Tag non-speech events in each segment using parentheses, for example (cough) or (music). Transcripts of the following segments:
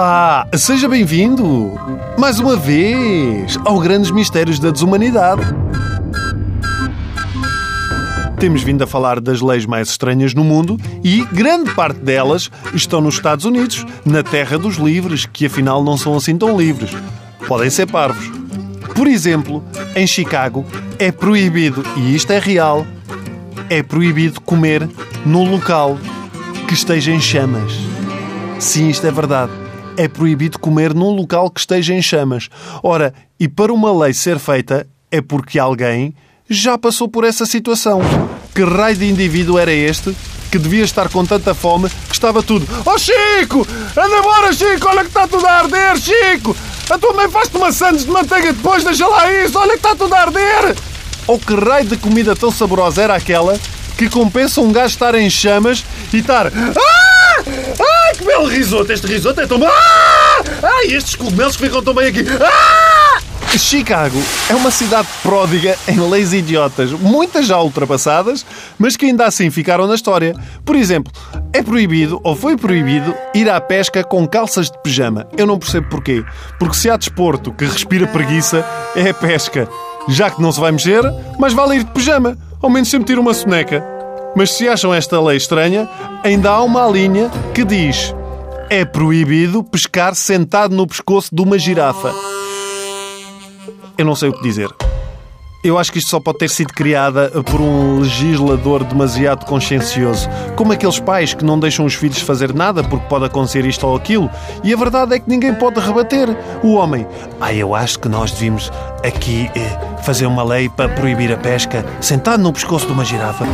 Olá, seja bem-vindo mais uma vez ao Grandes Mistérios da Desumanidade. Temos vindo a falar das leis mais estranhas no mundo e grande parte delas estão nos Estados Unidos, na terra dos livres, que afinal não são assim tão livres. Podem ser parvos. Por exemplo, em Chicago é proibido, e isto é real, é proibido comer num local que esteja em chamas. Sim, isto é verdade. É proibido comer num local que esteja em chamas. Ora, e para uma lei ser feita é porque alguém já passou por essa situação. Que raio de indivíduo era este que devia estar com tanta fome que estava tudo. Oh Chico! Anda embora, Chico! Olha que está tudo a arder, Chico! A tua mãe faz-te maçãs de manteiga depois, deixa lá isso! Olha que está tudo a arder! Ou que raio de comida tão saborosa era aquela que compensa um gajo estar em chamas e estar. Ah! Que belo risoto! Este risoto é tão. Ah! Ai, estes cogumelos ficam tão bem aqui! Ah! Chicago é uma cidade pródiga em leis idiotas, muitas já ultrapassadas, mas que ainda assim ficaram na história. Por exemplo, é proibido, ou foi proibido, ir à pesca com calças de pijama. Eu não percebo porquê. Porque se há desporto que respira preguiça, é a pesca. Já que não se vai mexer, mas vale ir de pijama. Ao menos sempre tira uma soneca. Mas se acham esta lei estranha, ainda há uma linha que diz: é proibido pescar sentado no pescoço de uma girafa. Eu não sei o que dizer. Eu acho que isto só pode ter sido criada por um legislador demasiado consciencioso. Como aqueles pais que não deixam os filhos fazer nada porque pode acontecer isto ou aquilo. E a verdade é que ninguém pode rebater. O homem, ah, eu acho que nós devíamos aqui eh, fazer uma lei para proibir a pesca sentado no pescoço de uma girafa.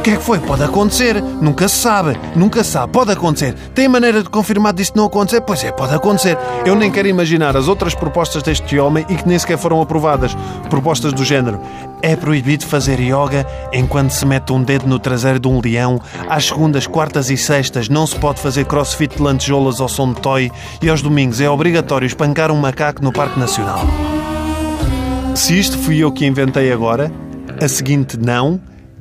O que é que foi? Pode acontecer. Nunca se sabe. Nunca se sabe. Pode acontecer. Tem maneira de confirmar disto não acontecer? Pois é, pode acontecer. Eu nem quero imaginar as outras propostas deste homem e que nem sequer foram aprovadas. Propostas do género. É proibido fazer yoga enquanto se mete um dedo no traseiro de um leão. Às segundas, quartas e sextas não se pode fazer crossfit de lantejoulas ao som de toy. E aos domingos é obrigatório espancar um macaco no Parque Nacional. Se isto fui eu que inventei agora, a seguinte não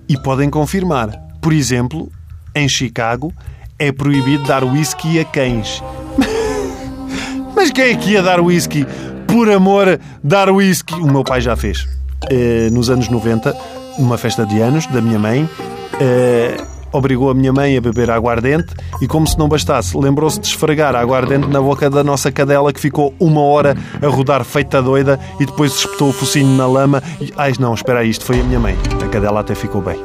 e podem confirmar. Por exemplo, em Chicago é proibido dar whisky a cães. (laughs) Mas quem é que ia dar whisky? Por amor, dar whisky. O meu pai já fez. Uh, nos anos 90, numa festa de anos da minha mãe, uh, obrigou a minha mãe a beber aguardente e, como se não bastasse, lembrou-se de esfregar a aguardente na boca da nossa cadela que ficou uma hora a rodar feita doida e depois espetou o focinho na lama e... Ai, não, espera aí, isto foi a minha mãe. A cadela até ficou bem.